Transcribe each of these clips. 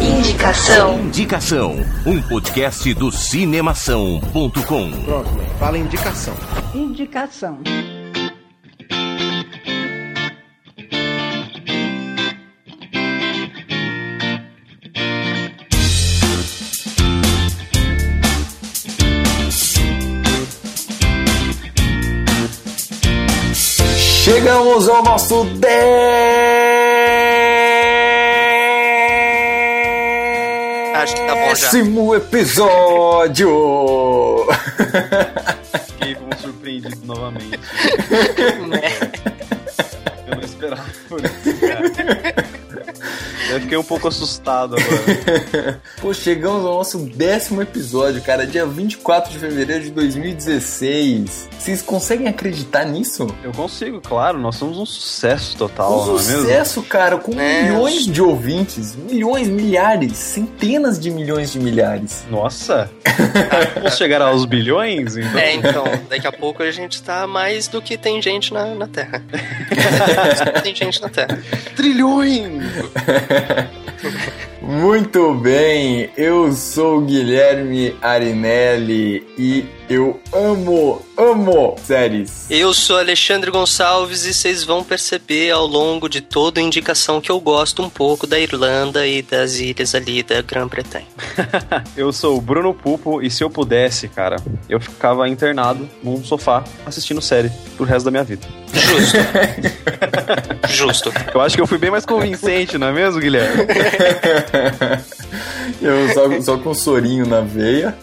Indicação. Indicação. Um podcast do cinemação.com. Pronto, fala indicação. Indicação. Chegamos ao nosso Acho que tá bom já. décimo episódio. Fiquei como surpreendido novamente. Eu não esperava por isso, cara. Eu fiquei um pouco assustado agora. Pô, chegamos ao nosso décimo episódio, cara, dia 24 de fevereiro de 2016. Vocês conseguem acreditar nisso? Eu consigo, claro, nós somos um sucesso total, Um não é mesmo? sucesso, cara, com É. milhões de ouvintes, milhões, milhares, centenas de milhões de milhares. Nossa! Vamos chegar aos bilhões, então? É, então, daqui a pouco a gente tá mais do que tem gente na, na Terra. tem gente na Terra. Trilhões! Muito bem, eu sou Guilherme Arinelli e eu amo, amo séries. Eu sou Alexandre Gonçalves e vocês vão perceber ao longo de toda a indicação que eu gosto um pouco da Irlanda e das ilhas ali da Grã-Bretanha. Eu sou o Bruno Pupo e se eu pudesse, cara, eu ficava internado num sofá assistindo série pro resto da minha vida. Justo. Justo. Eu acho que eu fui bem mais convincente, não é mesmo, Guilherme? Eu só, só com um sorinho na veia.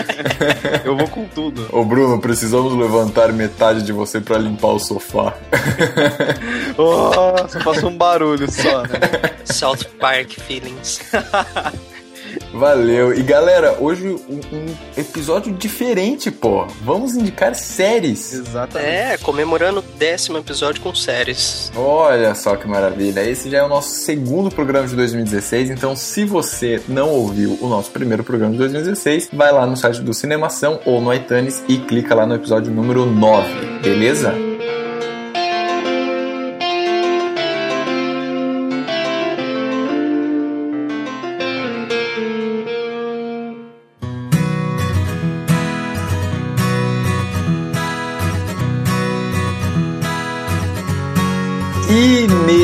Eu vou com tudo. Ô Bruno, precisamos levantar metade de você pra limpar o sofá. Oh, só passou um barulho só, né? South Park Feelings. Valeu. E galera, hoje um, um episódio diferente, pô. Vamos indicar séries. Exatamente. É, comemorando o décimo episódio com séries. Olha só que maravilha. Esse já é o nosso segundo programa de 2016. Então, se você não ouviu o nosso primeiro programa de 2016, vai lá no site do Cinemação ou no iTunes e clica lá no episódio número 9. Beleza?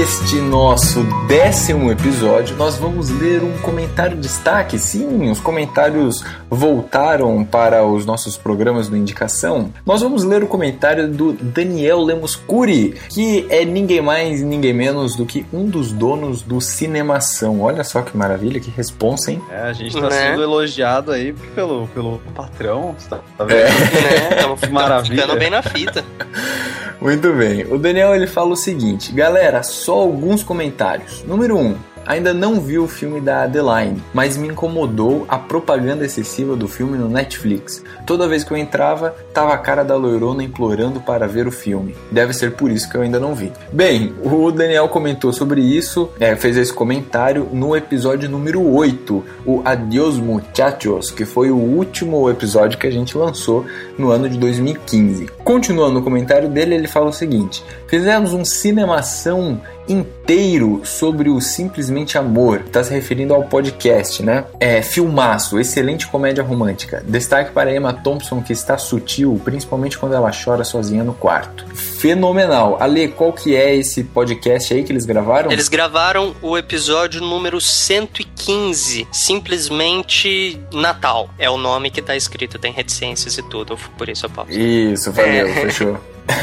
Neste nosso décimo episódio, nós vamos ler um comentário de destaque. Sim, os comentários voltaram para os nossos programas do Indicação. Nós vamos ler o comentário do Daniel Lemos Curi, que é ninguém mais, ninguém menos do que um dos donos do Cinemação. Olha só que maravilha, que responsa, hein? É, a gente tá Né? sendo elogiado aí pelo, pelo patrão, tá, tá vendo? É. Né? Maravilha. ficando bem na fita. Muito bem. O Daniel ele fala o seguinte, galera, só alguns comentários. Número 1. Um, ainda não vi o filme da Adeline, mas me incomodou a propaganda excessiva do filme no Netflix. Toda vez que eu entrava, tava a cara da loirona implorando para ver o filme. Deve ser por isso que eu ainda não vi. Bem, o Daniel comentou sobre isso, é, fez esse comentário no episódio número 8, o Adios Muchachos, que foi o último episódio que a gente lançou no ano de 2015. Continuando o comentário dele, ele fala o seguinte: Fizemos um cinemação inteiro sobre o Simplesmente Amor. Está se referindo ao podcast, né? É, filmaço, excelente comédia romântica. Destaque para Emma Thompson, que está sutil, principalmente quando ela chora sozinha no quarto. Fenomenal. Ale, qual que é esse podcast aí que eles gravaram? Eles gravaram o episódio número 115, simplesmente Natal. É o nome que tá escrito, tem reticências e tudo, por isso eu pauso. Isso, valeu, É. fechou.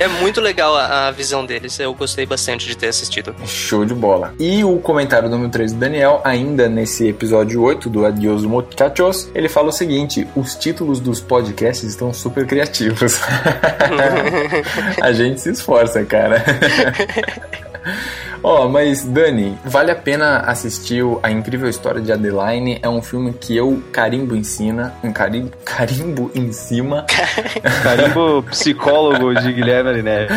É muito legal a, a visão deles, eu gostei bastante de ter assistido. Show de bola. E o comentário número 3 do Daniel, ainda nesse episódio 8 do Adios Muchachos, ele fala o seguinte: os títulos dos podcasts estão super criativos. A gente se esforça, cara. Ó, mas Dani, vale a pena assistir o A Incrível História de Adeline. É um filme que eu carimbo um carimbo, carimbo em cima. Carimbo psicólogo de Guilherme Arinelli.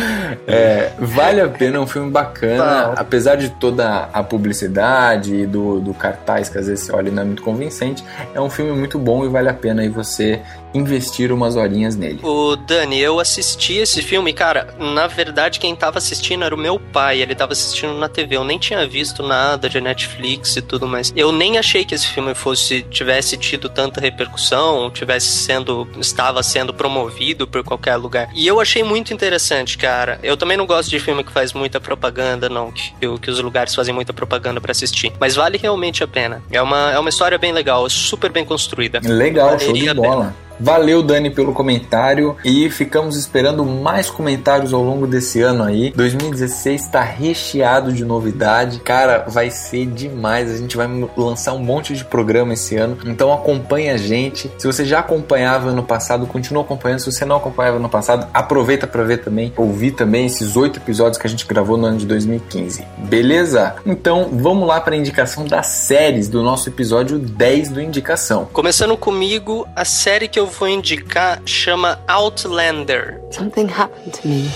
É, vale a pena, é um filme bacana, Tá. apesar de toda a publicidade e do, do cartaz que às vezes você olha e não é muito convincente, é um filme muito bom e vale a pena aí você investir umas horinhas nele. O Dani, eu assisti esse filme, cara, na verdade quem tava assistindo era o meu pai, ele tava assistindo na TV, eu nem tinha visto nada de Netflix e tudo mais. Eu nem achei que esse filme fosse tivesse tido tanta repercussão, tivesse sendo estava sendo promovido por qualquer lugar. E eu achei muito interessante, cara. Eu também não gosto de filme que faz muita propaganda, não, que, que os lugares fazem muita propaganda para assistir, mas vale realmente a pena. É uma é uma história bem legal, super bem construída. Legal, show de bola. Valeu, Dani, pelo comentário e ficamos esperando mais comentários ao longo desse ano aí. 2016 está recheado de novidade, cara, vai ser demais. A gente vai lançar um monte de programa esse ano, então acompanhe a gente. Se você já acompanhava ano passado, continua acompanhando. Se você não acompanhava ano passado, aproveita para ver também, ouvir também esses oito episódios que a gente gravou no ano de 2015. Beleza? Então vamos lá para a indicação das séries do nosso episódio 10 do Indicação. Começando comigo, a série que eu vou indicar chama Outlander. Something happened to me.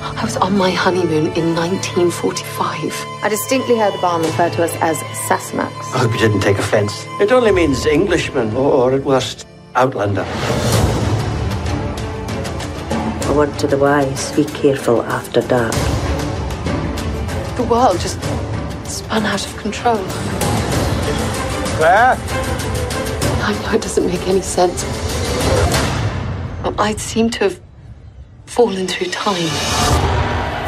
I was on my honeymoon in 1945. I distinctly heard the barman refer to us as Sasmax. I hope you didn't take offense. It only means Englishman, or at worst, Outlander. A word to the wise be careful after dark. The world just spun out of control. Claire? I know it doesn't make any sense. I seem to have fallen through time.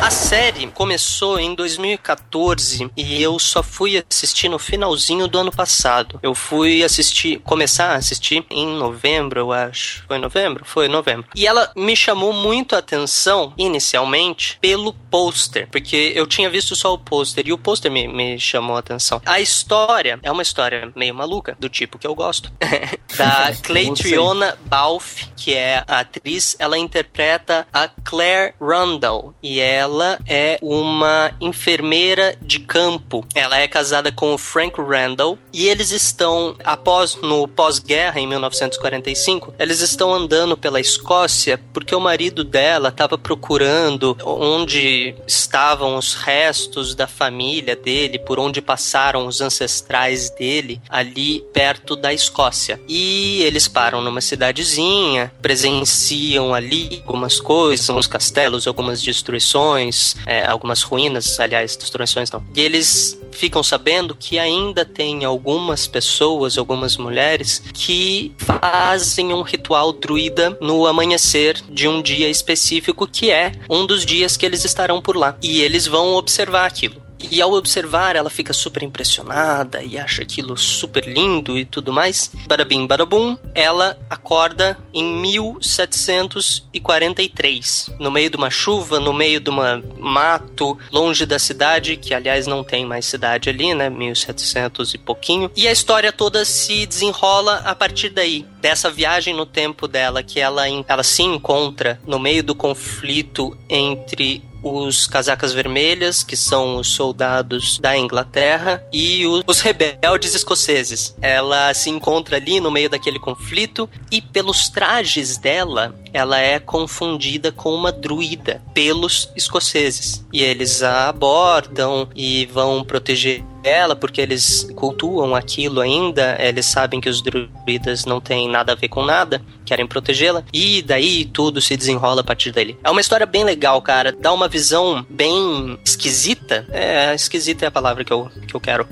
A série começou em 2014 e eu só fui assistir no finalzinho do ano passado. Eu fui assistir, começar a assistir em novembro, eu acho. Foi novembro? Foi novembro. E ela me chamou muito a atenção, inicialmente, pelo pôster, porque eu tinha visto só o pôster e o pôster me, me chamou a atenção. A história é uma história meio maluca, do tipo que eu gosto. da Claytriona Balfe, que é a atriz, ela interpreta a Claire Rundle e ela ela é uma enfermeira de campo. Ela é casada com o Frank Randall e eles estão, após, no pós-guerra, em 1945, eles estão andando pela Escócia porque o marido dela estava procurando onde estavam os restos da família dele, por onde passaram os ancestrais dele, ali perto da Escócia. E eles param numa cidadezinha, presenciam ali algumas coisas, alguns castelos, algumas destruições é, algumas ruínas, aliás, destruições não. E eles ficam sabendo que ainda tem algumas pessoas, algumas mulheres, que fazem um ritual druida no amanhecer de um dia específico que é um dos dias que eles estarão por lá. E eles vão observar aquilo. E ao observar, ela fica super impressionada e acha aquilo super lindo e tudo mais. Barabim, barabum, ela acorda em 1743, no meio de uma chuva, no meio de uma mato, longe da cidade, que aliás não tem mais cidade ali, né? 1700 e pouquinho. E a história toda se desenrola a partir daí, dessa viagem no tempo dela, que ela, ela se encontra no meio do conflito entre os casacas vermelhas, que são os soldados da Inglaterra, e os rebeldes escoceses. Ela se encontra ali no meio daquele conflito e pelos trajes dela, ela é confundida com uma druida pelos escoceses. E eles a abordam e vão proteger ela porque eles cultuam aquilo ainda, eles sabem que os druidas não têm nada a ver com nada, querem protegê-la, e daí tudo se desenrola a partir dele. É uma história bem legal, cara, dá uma visão bem esquisita, é, esquisita é a palavra que eu, que eu quero,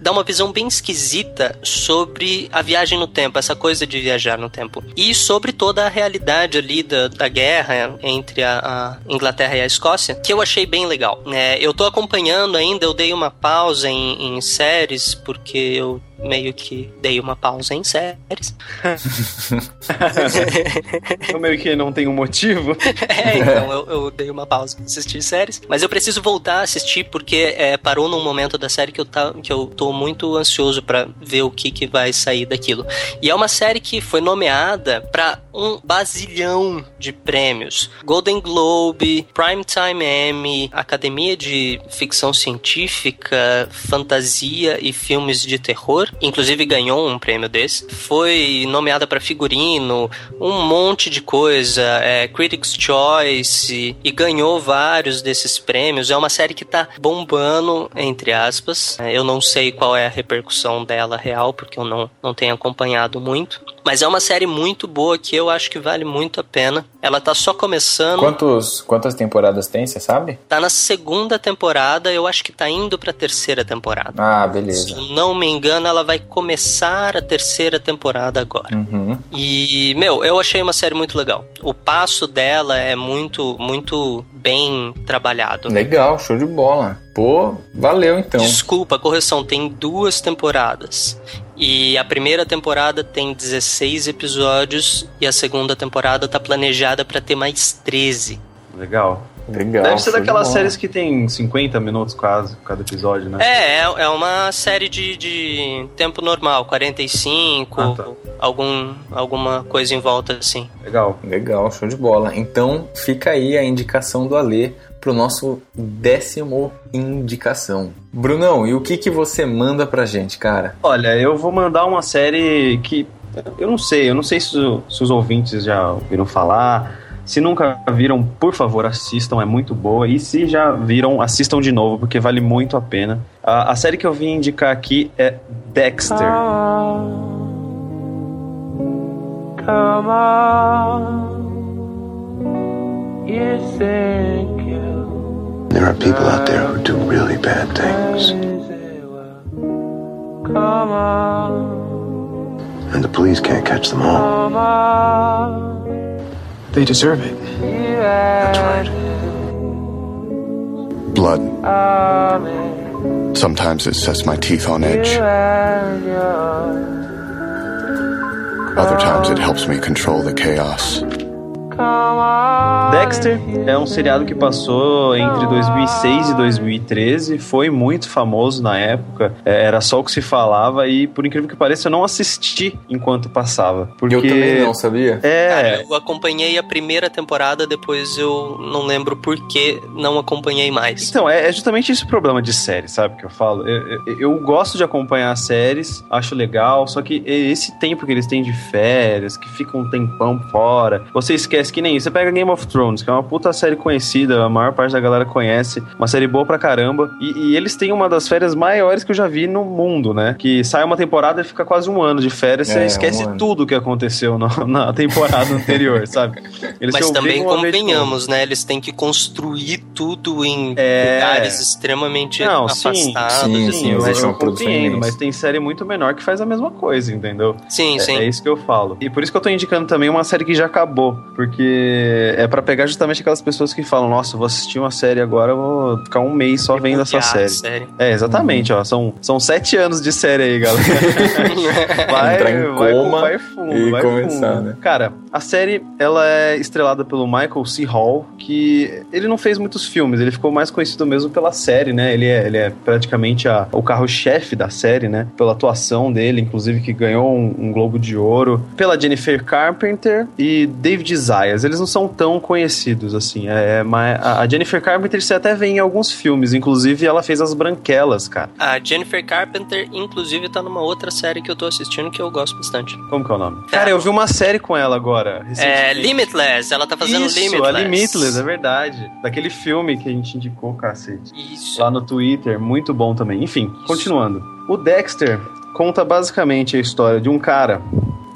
dá uma visão bem esquisita sobre a viagem no tempo, essa coisa de viajar no tempo, e sobre toda a realidade ali da, da guerra entre a, a Inglaterra e a Escócia, que eu achei bem legal. É, eu tô acompanhando ainda, eu dei uma pausa em, em séries, porque eu meio que dei uma pausa em séries. eu meio que não tenho um motivo. é, então eu, eu, dei uma pausa pra assistir séries. Mas eu preciso voltar a assistir porque é, parou num momento da série que eu, tá, que eu tô muito ansioso para ver o que, que vai sair daquilo. E é uma série que foi nomeada para um basilhão de prêmios: Golden Globe, Primetime Emmy, Academia de Ficção Científica, Fantasia e Filmes de Terror inclusive ganhou um prêmio desse. Foi nomeada para figurino, um monte de coisa, é, Critics' Choice, e ganhou vários desses prêmios. É uma série que tá bombando, entre aspas. Eu não sei qual é a repercussão dela real, porque eu não, não tenho acompanhado muito. Mas é uma série muito boa que eu acho que vale muito a pena. Ela tá só começando. Quantos, quantas temporadas tem, você sabe? Tá na segunda temporada, eu acho que tá indo pra terceira temporada. Ah, beleza. Se não me engano, ela vai começar a terceira temporada agora. Uhum. E, meu, eu achei uma série muito legal. O passo dela é muito, muito bem trabalhado. Legal, show de bola. Pô, valeu então. Desculpa, correção, tem duas temporadas. E a primeira temporada tem 16 episódios e a segunda temporada tá planejada para ter mais 13. Legal. Legal. Deve ser daquelas séries que tem 50 minutos quase, cada episódio, né? É, é, é uma série de, de tempo normal, 45, Ah, tá. algum, alguma coisa em volta assim. Legal. Legal, show de bola. Então fica aí a indicação do Alê pro nosso décimo indicação. Brunão, e o que que você manda pra gente, cara? Olha, eu vou mandar uma série que eu não sei, eu não sei se, o- se os ouvintes já ouviram falar. Se nunca viram, por favor, assistam, é muito boa. E se já viram, assistam de novo, porque vale muito a pena. A, a série que eu vim indicar aqui é Dexter. There are people out there who do really bad things. And the police can't catch them all. They deserve it. That's right. Blood. Sometimes it sets my teeth on edge. Other times it helps me control the chaos. Dexter é um seriado que passou entre 2006 e 2013, foi muito famoso na época, é, era só o que se falava e, por incrível que pareça, eu não assisti enquanto passava. Porque Eu também não, sabia? É, Cara, eu acompanhei a primeira temporada, depois eu não lembro por que não acompanhei mais. Então, é, é justamente esse o problema de série, sabe? Que eu falo. Eu, eu- eu gosto de acompanhar séries, acho legal, só que esse tempo que eles têm de férias, que fica um tempão fora, você esquece que nem isso. Você pega Game of Thrones, que é uma puta série conhecida, a maior parte da galera conhece, uma série boa pra caramba, e, e eles têm uma das férias maiores que eu já vi no mundo, né? Que sai uma temporada e fica quase um ano de férias, você É, esquece um tudo que aconteceu na, na temporada anterior, sabe? Eles Mas também convenhamos, né? Eles têm que construir tudo em É. lugares extremamente Não, sim, afastados. sim, assim, sim, eu, mas- eu compreendo, mas tem série muito menor que faz a mesma coisa, entendeu? sim, É- sim. É, isso que eu falo. E por isso que eu tô indicando também uma série que já acabou. Porque é pra pegar justamente aquelas pessoas que falam, nossa, eu vou assistir uma série agora, eu vou ficar um mês só vendo essa a série. É, exatamente, ó. São, são sete anos de série aí, galera. vai, Entrar em vai, coma vai fundo, e vai começar, fundo. né? Cara, a série, ela é estrelada pelo Michael C. Hall, que ele não fez muitos filmes, ele ficou mais conhecido mesmo pela série, né? Ele é, ele é praticamente a- o carro-chefe da série, né? Pela atuação dele, inclusive que ganhou um, um Globo de Ouro. Pela Jennifer Carpenter e David Eles não são tão conhecidos, assim. É, mas a Jennifer Carpenter você até vê em alguns filmes, inclusive ela fez As Branquelas, cara. A Jennifer Carpenter, inclusive, tá numa outra série que eu tô assistindo que eu gosto bastante. Como que é o nome? Cara, eu vi uma série com ela agora. É. Limitless, ela tá fazendo Isso, Limitless. a Limitless, é verdade. Daquele filme que a gente indicou, cacete. Isso. Lá no Twitter, muito bom também. Enfim, continuando. O Dexter conta basicamente a história de um cara.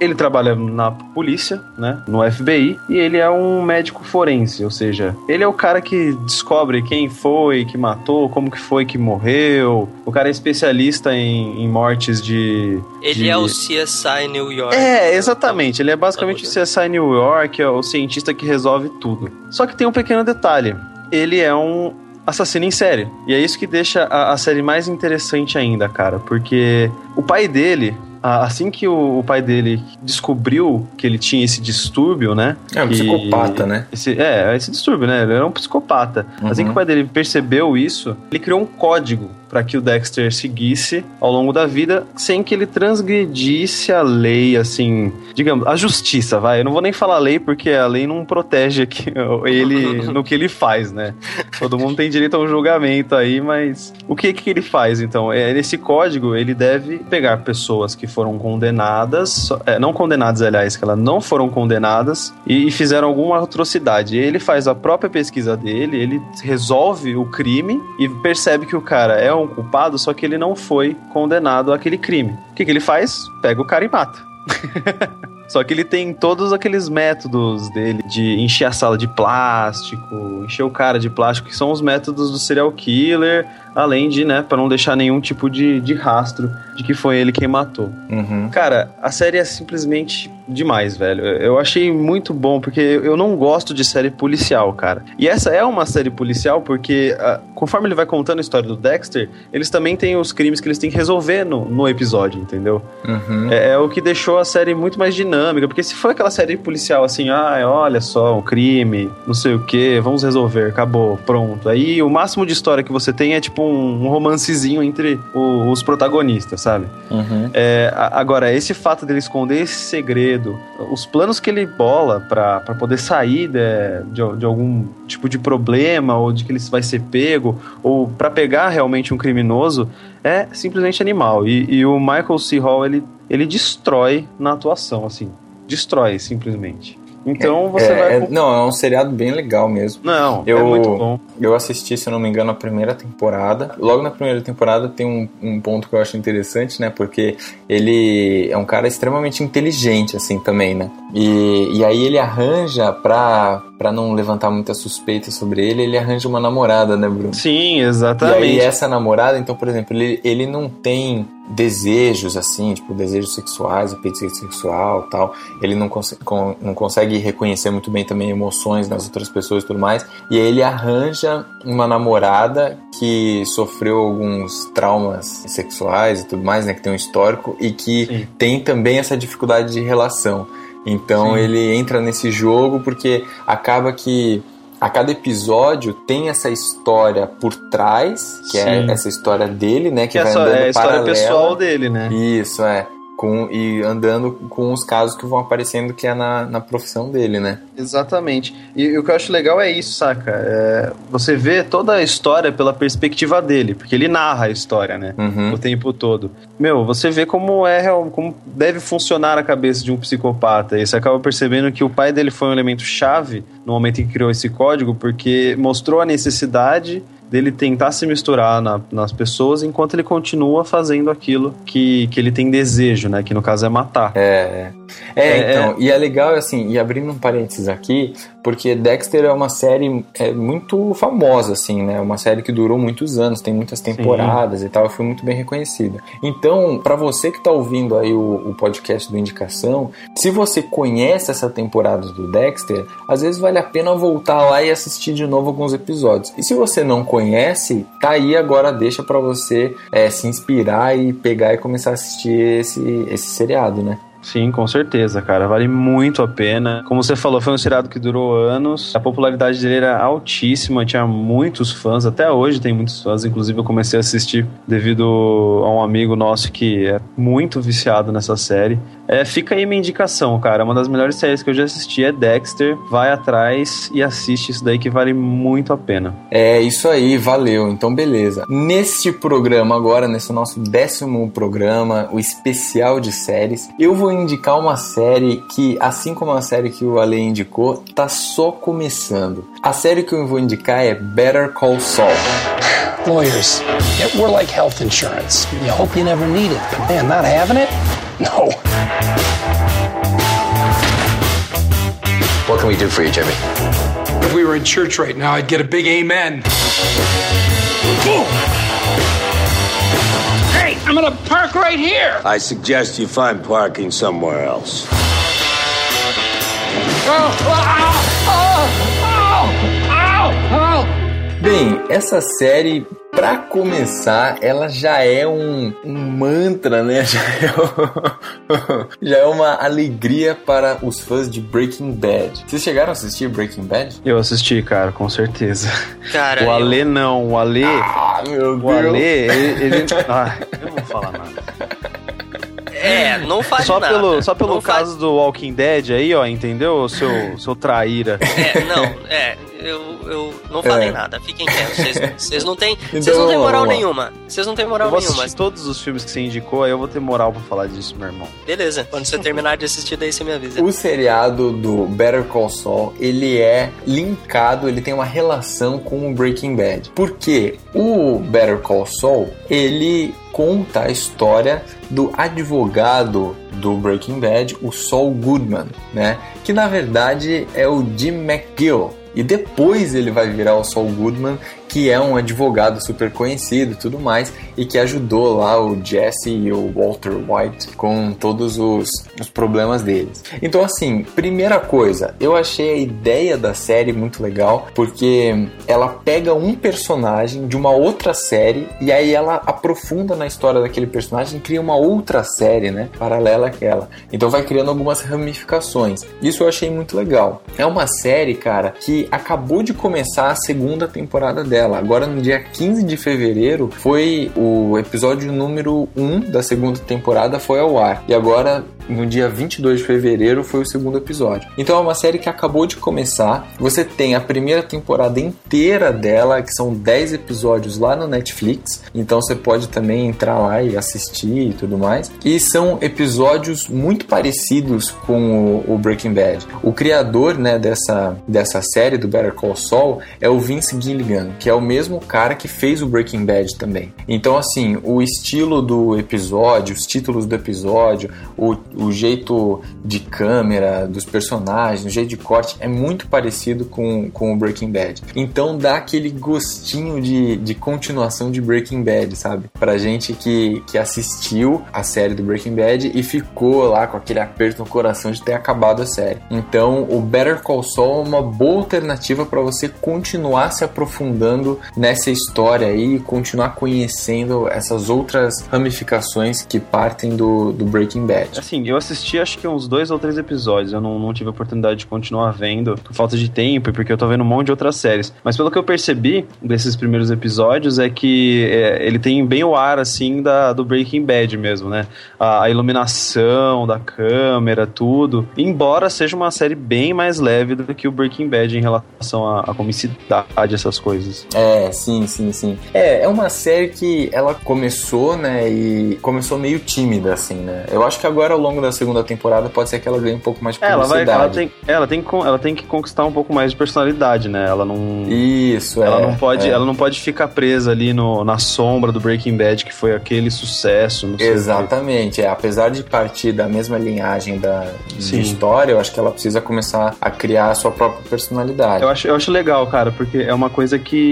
Ele trabalha na polícia, né? No FBI, e ele é um médico forense, ou seja, ele é o cara que descobre quem foi que matou, como que foi que morreu. O cara é especialista em, em mortes de. Ele de- é o CSI New York. é, exatamente. Ele é basicamente o CSI New York, é o cientista que resolve tudo. Só que tem um pequeno detalhe. Ele é um assassino em série. E é isso que deixa a, a série mais interessante ainda, cara. Porque o pai dele, assim que o, pai dele descobriu que ele tinha esse distúrbio, né? É um que- psicopata, né? Esse, é, esse distúrbio, né? Ele era um psicopata. Assim Uhum. que o pai dele percebeu isso, ele criou um código para que o Dexter seguisse ao longo da vida sem que ele transgredisse a lei, assim, digamos, a justiça, vai. Eu não vou nem falar lei porque a lei não protege aqui ele no que ele faz, né? Todo mundo tem direito a um julgamento aí, mas o que que ele faz então? É, nesse código ele deve pegar pessoas que foram condenadas, é, não condenadas, aliás, que elas não foram condenadas e, e fizeram alguma atrocidade. Ele faz a própria pesquisa dele, ele resolve o crime e percebe que o cara é um culpado, só que ele não foi condenado àquele crime. O que, que ele faz? Pega o cara e mata. Só que ele tem todos aqueles métodos dele de encher a sala de plástico, encher o cara de plástico, que são os métodos do serial killer, além de, né, para não deixar nenhum tipo de, de rastro de que foi ele quem matou. Uhum. Cara, a série é simplesmente demais, velho. Eu achei muito bom, porque eu não gosto de série policial, cara. E essa é uma série policial porque, ah, conforme ele vai contando a história do Dexter, eles também têm os crimes que eles têm que resolver no, no episódio, entendeu? Uhum. É, é o que deixou a série muito mais dinâmica, porque se foi aquela série policial assim, ah, olha só, um crime, não sei o que, vamos resolver, acabou, pronto. Aí o máximo de história que você tem é tipo um, um romancezinho entre o- os protagonistas, sabe? Uhum. É, a- agora, esse fato dele esconder esse segredo, os planos que ele bola pra poder sair de, de, de algum tipo de problema, ou de que ele vai ser pego, ou pra pegar realmente um criminoso, é simplesmente animal. E, e o Michael C. Hall, ele, ele destrói na atuação, assim. Destrói, simplesmente. Então você É, vai. é- não, é um seriado bem legal mesmo. Não, Eu- é muito bom. Eu assisti, se eu não me engano, a primeira temporada. Logo na primeira temporada tem um, um ponto que eu acho interessante, né? Porque ele é um cara extremamente inteligente, assim, também, né? E, e aí ele arranja, pra, pra não levantar muita suspeita sobre ele, ele arranja uma namorada, né, Bruno? Sim, E exatamente. aí essa namorada, então, por exemplo, ele, ele não tem desejos, assim, tipo, desejos sexuais, apetite sexual tal. Ele não, conse- con- não consegue reconhecer muito bem também emoções das outras pessoas e tudo mais. E aí ele arranja uma namorada que sofreu alguns traumas sexuais e tudo mais, né? Que tem um histórico e que Sim. tem também essa dificuldade de relação. Então Sim. ele entra nesse jogo porque acaba que a cada episódio tem essa história por trás, que é Sim. essa história dele, né? Que, Que é, vai só, andando é a história paralela. pessoal dele, né? Isso, é. Com, e andando com os casos que vão aparecendo que é na, na profissão dele, né? Exatamente. E, e o que eu acho legal é isso, saca? É, você vê toda a história pela perspectiva dele, porque ele narra a história, né? Uhum. O tempo todo. Meu, você vê como é real- como deve funcionar a cabeça de um psicopata. E você acaba percebendo que o pai dele foi um elemento chave no momento em que criou esse código, porque mostrou a necessidade dele tentar se misturar na- nas pessoas enquanto ele continua fazendo aquilo que, que ele tem desejo, né? Que no caso é matar. É, é, É, então, e é legal, assim, e abrindo um parênteses aqui, porque Dexter é uma série é, muito famosa, assim, né? Uma série que durou muitos anos, tem muitas temporadas e tal, foi muito bem reconhecida. Então, pra você que tá ouvindo aí o, o podcast do Indicação, se você conhece essa temporada do Dexter, às vezes vale a pena voltar lá e assistir de novo alguns episódios. E se você não conhece, tá aí agora, deixa pra você é, se inspirar e pegar e começar a assistir esse, esse seriado, né? Sim, com certeza, cara. Vale muito a pena. Como você falou, foi um seriado que durou anos. A popularidade dele era altíssima, tinha muitos fãs. Até hoje tem muitos fãs. Inclusive, eu comecei a assistir devido a um amigo nosso que é muito viciado nessa série. É, fica aí minha indicação, cara. Uma das melhores séries que eu já assisti é Dexter. Vai atrás e assiste isso daí que vale muito a pena. É isso aí, valeu. Então, beleza. Neste programa agora, nesse nosso décimo programa, o especial de séries, eu vou indicar uma série que, assim como a série que o Ale indicou, tá só começando. A série que eu vou indicar é Better Call Saul. Lawyers, we're like health insurance. You hope you never need it, but man, not having it? No. What can we do for you, Jimmy? If we were in church right now, I'd get a big amen. Boom! Hey, I'm gonna park right here. I suggest you find parking somewhere else. Oh, oh, oh, oh, oh, oh. Bem, essa série, pra começar, ela já é um, um mantra, né? Já é, um- já é uma alegria para os fãs de Breaking Bad. Vocês chegaram a assistir Breaking Bad? Eu assisti, cara, com certeza. Cara, o eu- Ale não, o Ale. Ah, meu o Ale, ele. ele- ah, eu não vou falar nada. É, não faz Só nada. pelo, só pelo Não faz- caso do Walking Dead aí, ó, entendeu? O seu, seu traíra. É, não, é. Eu, eu não falei É. nada. Fiquem quietos. Vocês- não têm, Então, não moral nenhuma. Vocês não têm moral Eu nenhuma. todos os filmes que você indicou, aí eu vou ter moral pra falar disso, meu irmão. Beleza. Quando você terminar de assistir, daí você me avisa. O seriado do Better Call Saul, ele é linkado, ele tem uma relação com o Breaking Bad. Porque o Better Call Saul, ele conta a história do advogado do Breaking Bad, o Saul Goodman, né? Que na verdade é o Jim McGill. E depois ele vai virar o Saul Goodman, que é um advogado super conhecido e tudo mais, e que ajudou lá o Jesse e o Walter White com todos os, os problemas deles. Então, assim, primeira coisa, eu achei a ideia da série muito legal, porque ela pega um personagem de uma outra série e aí ela aprofunda na história daquele personagem e cria uma outra série, né? Paralela àquela. Então vai criando algumas ramificações. Isso eu achei muito legal. É uma série, cara, que acabou de começar a segunda temporada dela. Agora, no dia 15 de fevereiro, foi o episódio número 1 da segunda temporada foi ao ar. E agora, no dia 22 de fevereiro, foi o segundo episódio. Então é uma série que acabou de começar. Você tem a primeira temporada inteira dela, que são 10 episódios lá no Netflix. Então você pode também entrar lá e assistir e tudo mais. E são episódios muito parecidos com o, o Breaking Bad. O criador, né, dessa, dessa série do Better Call Saul é o Vince Gilligan, que é o mesmo cara que fez o Breaking Bad também. Então, assim, o estilo do episódio, os títulos do episódio, o, o jeito de câmera dos personagens, o jeito de corte é muito parecido com, com o Breaking Bad. Então dá aquele gostinho de, de continuação de Breaking Bad, sabe? Pra gente que, que assistiu a série do Breaking Bad e ficou lá com aquele aperto no coração de ter acabado a série. Então, o Better Call Saul é uma boa alternativa para você continuar se aprofundando nessa história aí e continuar conhecendo essas outras ramificações que partem do, do Breaking Bad. Assim, eu assisti acho que uns dois ou três episódios. Eu não, não tive a oportunidade de continuar vendo por falta de tempo e porque eu tô vendo um monte de outras séries. Mas pelo que eu percebi desses primeiros episódios é que é, ele tem bem o ar, assim, da, do Breaking Bad mesmo, né? A, a iluminação da câmera, tudo. Embora seja uma série bem mais leve do que o Breaking Bad em relação à, à comicidade, essas coisas. É, sim, sim, sim. É, é uma série que ela começou, né, e começou meio tímida, assim, né? Eu acho que agora, ao longo da segunda temporada, pode ser que ela ganhe um pouco mais de É, ela vai, ela tem, ela tem, ela tem que conquistar um pouco mais de personalidade, né? Ela não, Isso, ela é, não pode, é. ela não pode ficar presa ali no, na sombra do Breaking Bad que foi aquele sucesso. Exatamente, é, apesar de partir da mesma linhagem da, de história, eu acho que ela precisa começar a criar a sua própria personalidade. Eu acho, eu acho legal, cara, porque é uma coisa que,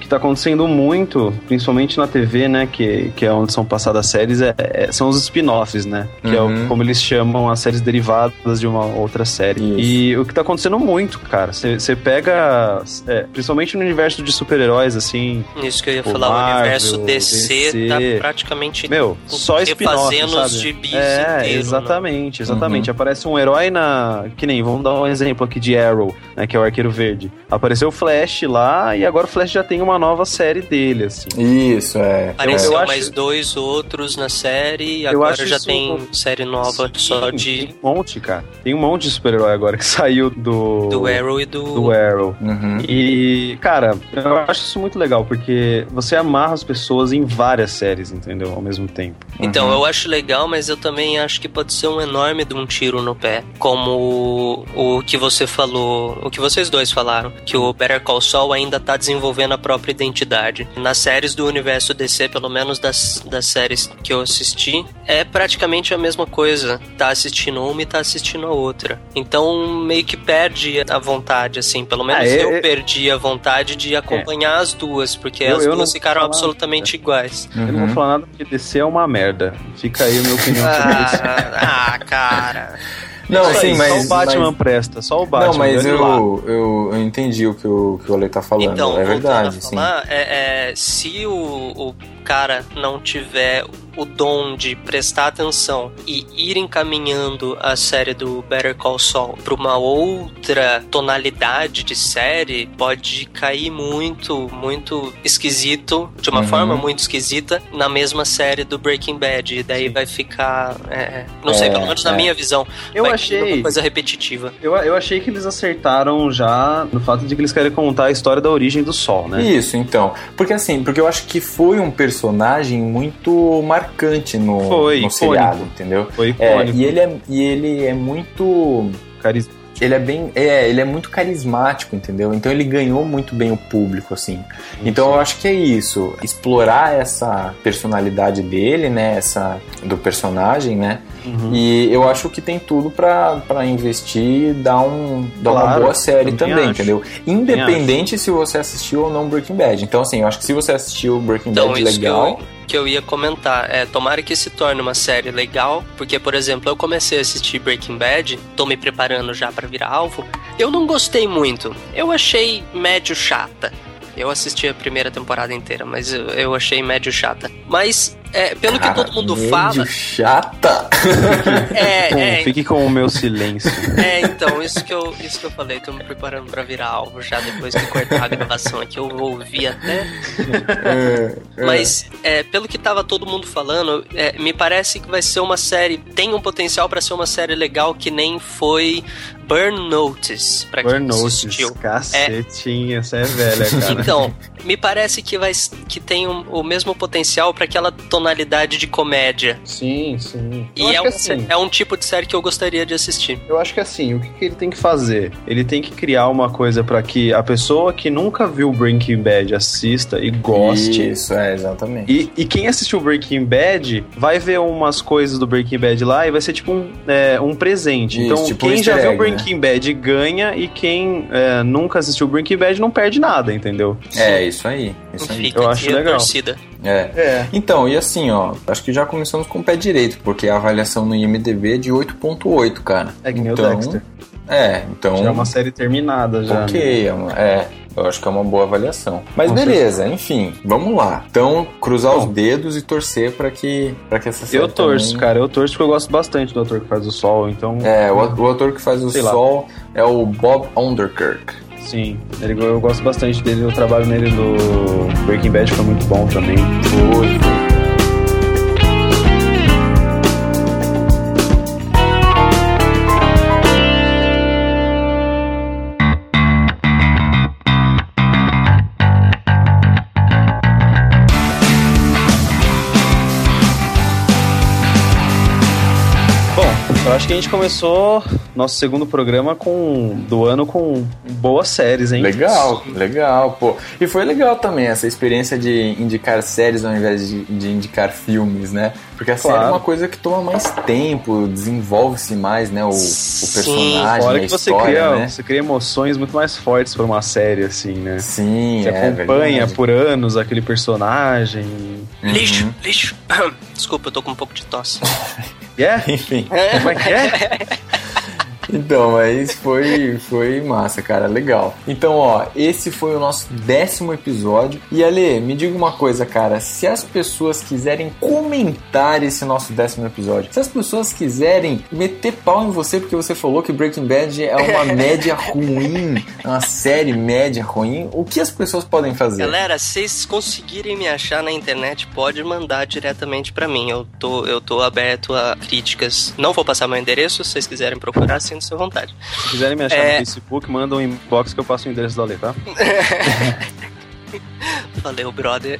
que tá acontecendo muito, principalmente na TV, né? Que, que é onde são passadas séries, é, é- são os spin-offs, né? Que é Uhum. o, como eles chamam as séries derivadas de uma outra série. Isso. E o que tá acontecendo muito, cara, você pega, é, principalmente no universo de super-heróis, assim, Isso que eu ia Tipo, falar, o Marvel, universo DC, DC. tá praticamente Meu, só spin-off, refazendo sabe? os gibis É, inteiro, né? exatamente, exatamente. Uhum. Aparece um herói na... Que nem, vamos dar um exemplo aqui de Arrow, né, que é o Arqueiro Verde. Apareceu o Flash lá e agora o Flash já tem uma nova série dele, assim. Isso, é. Apareceu Eu acho- mais dois outros na série e Eu agora acho já tem série nova só Sim, de Tem um monte, cara. Tem um monte de super-herói agora que saiu do... do Arrow e do, Do Arrow. Uhum. E, cara, eu acho isso muito legal, porque você amarra as pessoas em várias séries, entendeu? Ao mesmo tempo. Então, Uhum. eu acho legal, mas eu também acho que pode ser um enorme de um tiro no pé. Como o, o que você falou, o que vocês dois falaram, que o Better Call Saul ainda tá desenvolvendo a própria identidade. Nas séries do universo DC, pelo menos das, das séries que eu assisti, é praticamente a mesma coisa. Tá assistindo uma e tá assistindo a outra. Então, meio que perde a vontade, assim. Pelo menos Ah, é- eu é- perdi a vontade de acompanhar as duas, porque Eu- as eu duas não ficaram absolutamente iguais. Eu não Uhum. vou falar nada porque DC é uma merda. Fica aí a minha opinião sobre isso. Ah, ah, cara. Não, sim, aí, mas. Só o Batman mas- presta, só o Batman. Não, mas eu, eu, eu entendi o que o, que o Ale tá falando. Então, é verdade, a sim. falar, é, é, se o, o cara não tiver o dom de prestar atenção e ir encaminhando a série do Better Call Saul para uma outra tonalidade de série, pode cair muito, muito esquisito, de uma Uhum. forma muito esquisita, na mesma série do Breaking Bad. E daí vai ficar. é, não sei, É, pelo menos na é. minha visão. Eu vai achei- uma coisa repetitiva. Eu, eu achei que eles acertaram já no fato de que eles querem contar a história da origem do Sol, né? Isso, então. Porque assim, porque eu acho que foi um personagem muito marcante no, Foi, no icônico. seriado, entendeu? Foi É, icônico. e ele é, e ele é muito. Caris... Ele é bem. É, ele é muito carismático, entendeu? Então ele ganhou muito bem o público, assim. Então eu acho que é isso. Explorar essa personalidade dele, né? Essa. Do personagem, né? Uhum. E eu acho que tem tudo pra, pra investir e dar, um, dar uma Claro, boa série também entendeu? Independente se você assistiu ou não Breaking Bad. Então, assim, eu acho que se você assistiu Breaking Então, Bad legal. eu, que eu ia comentar. É, tomara que se torne uma série legal, porque, por exemplo, eu comecei a assistir Breaking Bad, tô me preparando já pra virar alvo. Eu não gostei muito. Eu achei médio chata. Eu assisti a primeira temporada inteira, mas eu, eu achei médio chata. Mas, é, pelo que Cara, todo mundo meio fala. chata. É, Com- é, Fique com o meu silêncio. é, então, isso que, eu, isso que eu falei, tô me preparando pra virar alvo já depois que cortar a gravação aqui, eu vou ouvir até. É, é. Mas, é, pelo que tava todo mundo falando, é, me parece que vai ser uma série, tem um potencial pra ser uma série legal que nem foi Burn Notice, pra quem Burnout, assistiu. cacetinha, essa é velha, cara. Então, me parece que vai que tem um- o mesmo potencial pra aquela tonalidade de comédia. Sim, sim. E Eu acho é um, assim- é um tipo de série que eu gostaria de assistir. Eu acho que assim, o que, que ele tem que fazer? Ele tem que criar uma coisa pra que a pessoa que nunca viu Breaking Bad assista e goste. Isso, é, exatamente. E, e quem assistiu Breaking Bad vai ver umas coisas do Breaking Bad lá e vai ser tipo um, é, um presente. Isso, então, tipo um quem já easter viu egg, Breaking Bad ganha e quem é, nunca assistiu Breaking Bad não perde nada, entendeu? É, isso aí. Isso aí. Fica Eu acho legal. torcida. É. É. Então, e assim, ó, acho que já começamos com o pé direito, porque a avaliação no IMDB é de 8.8, cara. É que nem então, o Dexter. É, então. Já é uma série terminada já. né? Ok, é, uma- é, eu acho que é uma boa avaliação. Mas Com beleza, enfim, vamos lá. Então, cruzar os dedos e torcer pra que, pra que essa série Eu torço, também- cara. Eu torço porque eu gosto bastante do ator que faz o Sol, então. É, o, o ator que faz o Sei lá. Sol é o Bob Underkirk. Sim, ele, eu gosto bastante dele. O trabalho nele do Breaking Bad foi muito bom também. Foi, foi. A gente começou nosso segundo programa com do ano com boas séries, hein? Legal, legal, pô. E foi legal também essa experiência de indicar séries ao invés de, de indicar filmes, né? Porque a série é Claro. uma coisa que toma mais tempo, desenvolve-se mais, né? O, o personagem, Fora a que você história, cria, né? você cria emoções muito mais fortes pra uma série, assim, né? Sim, Você é acompanha verdade. por anos aquele personagem. Uhum. Lixo, lixo. Desculpa, eu tô com um pouco de tosse. Yeah? Enfim. Como é que é? Então, mas foi, foi massa, cara, legal. Então, ó, esse foi o nosso décimo episódio. E Ale, me diga uma coisa, cara, se as pessoas quiserem comentar esse nosso décimo episódio, se as pessoas quiserem meter pau em você porque você falou que Breaking Bad é uma média ruim, é uma série média ruim, o que as pessoas podem fazer? Galera, se vocês conseguirem me achar na internet, pode mandar diretamente pra mim. Eu tô, eu tô aberto a críticas. Não vou passar meu endereço, se vocês quiserem procurar, sua vontade. Se quiserem me achar É. no Facebook, manda um inbox que eu passo o endereço do Ale, tá? Valeu, brother.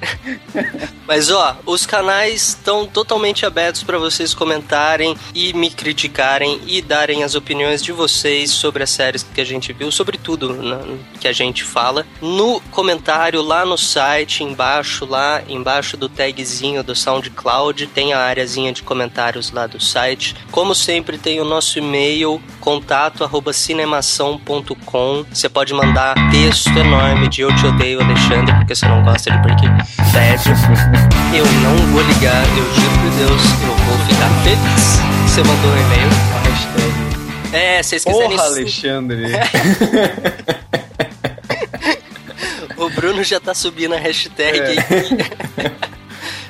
Mas ó, os canais estão totalmente abertos para vocês comentarem e me criticarem e darem as opiniões de vocês sobre as séries que a gente viu, sobre tudo né, que a gente fala. No comentário lá no site, embaixo, lá embaixo do tagzinho do SoundCloud, tem a areazinha de comentários lá do site. Como sempre, tem o nosso e-mail contato@cinemação.com. Você pode mandar texto enorme de eu te odeio, Alexandre, porque você não gosta de Breaking Bad. Eu não vou ligar, eu juro por Deus, eu vou ficar feliz. Você mandou um e-mail. É, se vocês quiserem. Porra, Alexandre! O Bruno já tá subindo a hashtag É.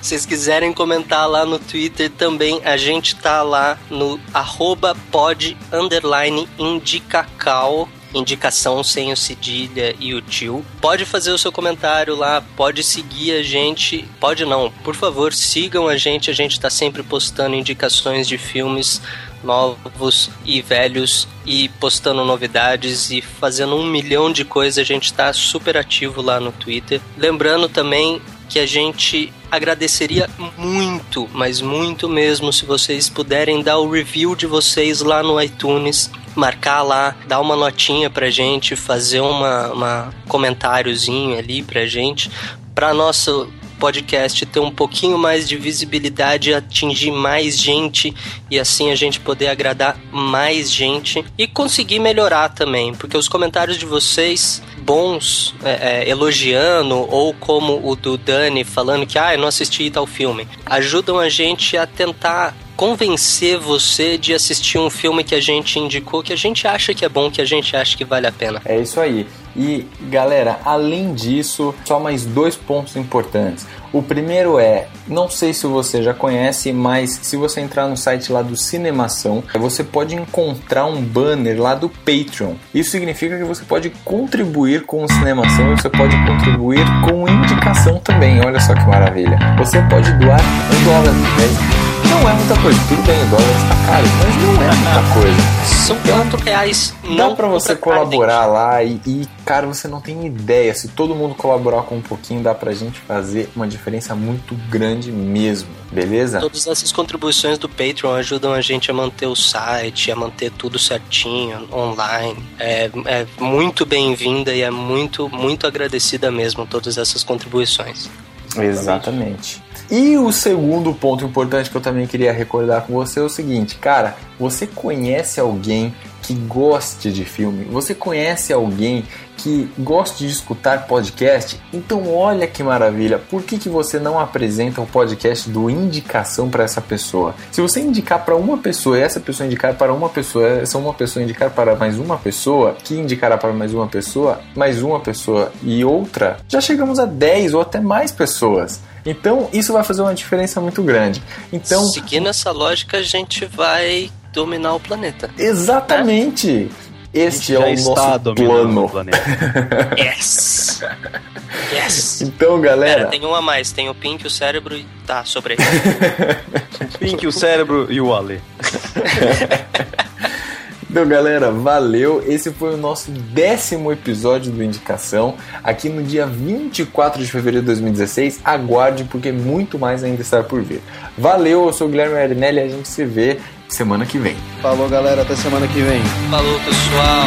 vocês quiserem comentar lá no Twitter também, a gente tá lá no arroba pod underline indicacal indicação sem o cedilha e o tio. Pode fazer o seu comentário lá, pode seguir a gente, pode não, por favor, sigam a gente, a gente tá sempre postando indicações de filmes novos e velhos e postando novidades e fazendo um milhão de coisas. A gente está super ativo lá no Twitter. Lembrando também que a gente agradeceria muito, mas muito mesmo, se vocês puderem dar o review de vocês lá no iTunes, marcar lá, dar uma notinha pra gente, fazer uma, uma comentáriozinho ali pra gente, para nosso podcast ter um pouquinho mais de visibilidade, atingir mais gente e assim a gente poder agradar mais gente e conseguir melhorar também, porque os comentários de vocês bons é, é, elogiando ou como o do Dani falando que ah, eu não assisti tal filme, ajudam a gente a tentar convencer você de assistir um filme que a gente indicou, que a gente acha que é bom, que a gente acha que vale a pena. É isso aí. E galera, além disso, só mais dois pontos importantes. O primeiro é, não sei se você já conhece, mas se você entrar no site lá do Cinemação, você pode encontrar um banner lá do Patreon. Isso significa que você pode contribuir com o Cinemação e você pode contribuir com indicação também. Olha só que maravilha. Você pode doar um dólar. Né? Não é muita coisa. Tudo bem, o dólar está caro, mas não é muita coisa. São quatro reais. Dá para você colaborar lá e, e, cara, você não tem ideia. Se todo mundo colaborar com um pouquinho, dá pra gente fazer uma diferença muito grande mesmo. Beleza? Todas essas contribuições do Patreon ajudam a gente a manter o site, a manter tudo certinho, online. É, é muito bem-vinda e é muito, muito agradecida mesmo todas essas contribuições. Exatamente. E o segundo ponto importante que eu também queria recordar com você é o seguinte, cara, você conhece alguém que goste de filme? Você conhece alguém que goste de escutar podcast? Então olha que maravilha, por que, que você não apresenta o podcast do Indicação para essa pessoa? Se você indicar para uma pessoa e essa pessoa indicar para uma pessoa, essa uma pessoa indicar para mais uma pessoa, que indicará para mais uma pessoa, mais uma pessoa e outra, já chegamos a 10 ou até mais pessoas. Então, isso vai fazer uma diferença muito grande. Então, seguindo essa lógica, a gente vai dominar o planeta. Exatamente. Este é o nosso plano. O planeta. yes. Yes. Então, galera. Pera, tem um a mais. Tem o Pink, o cérebro e. Tá, sobre. Pink, o cérebro e o Ali. Então, galera, valeu. Esse foi o nosso décimo episódio do Indicação, aqui no dia 24 de fevereiro de 2016. Aguarde, porque muito mais ainda está por vir. Valeu, eu sou o Guilherme Arinelli e a gente se vê semana que vem. Falou, galera, até semana que vem. Falou, pessoal.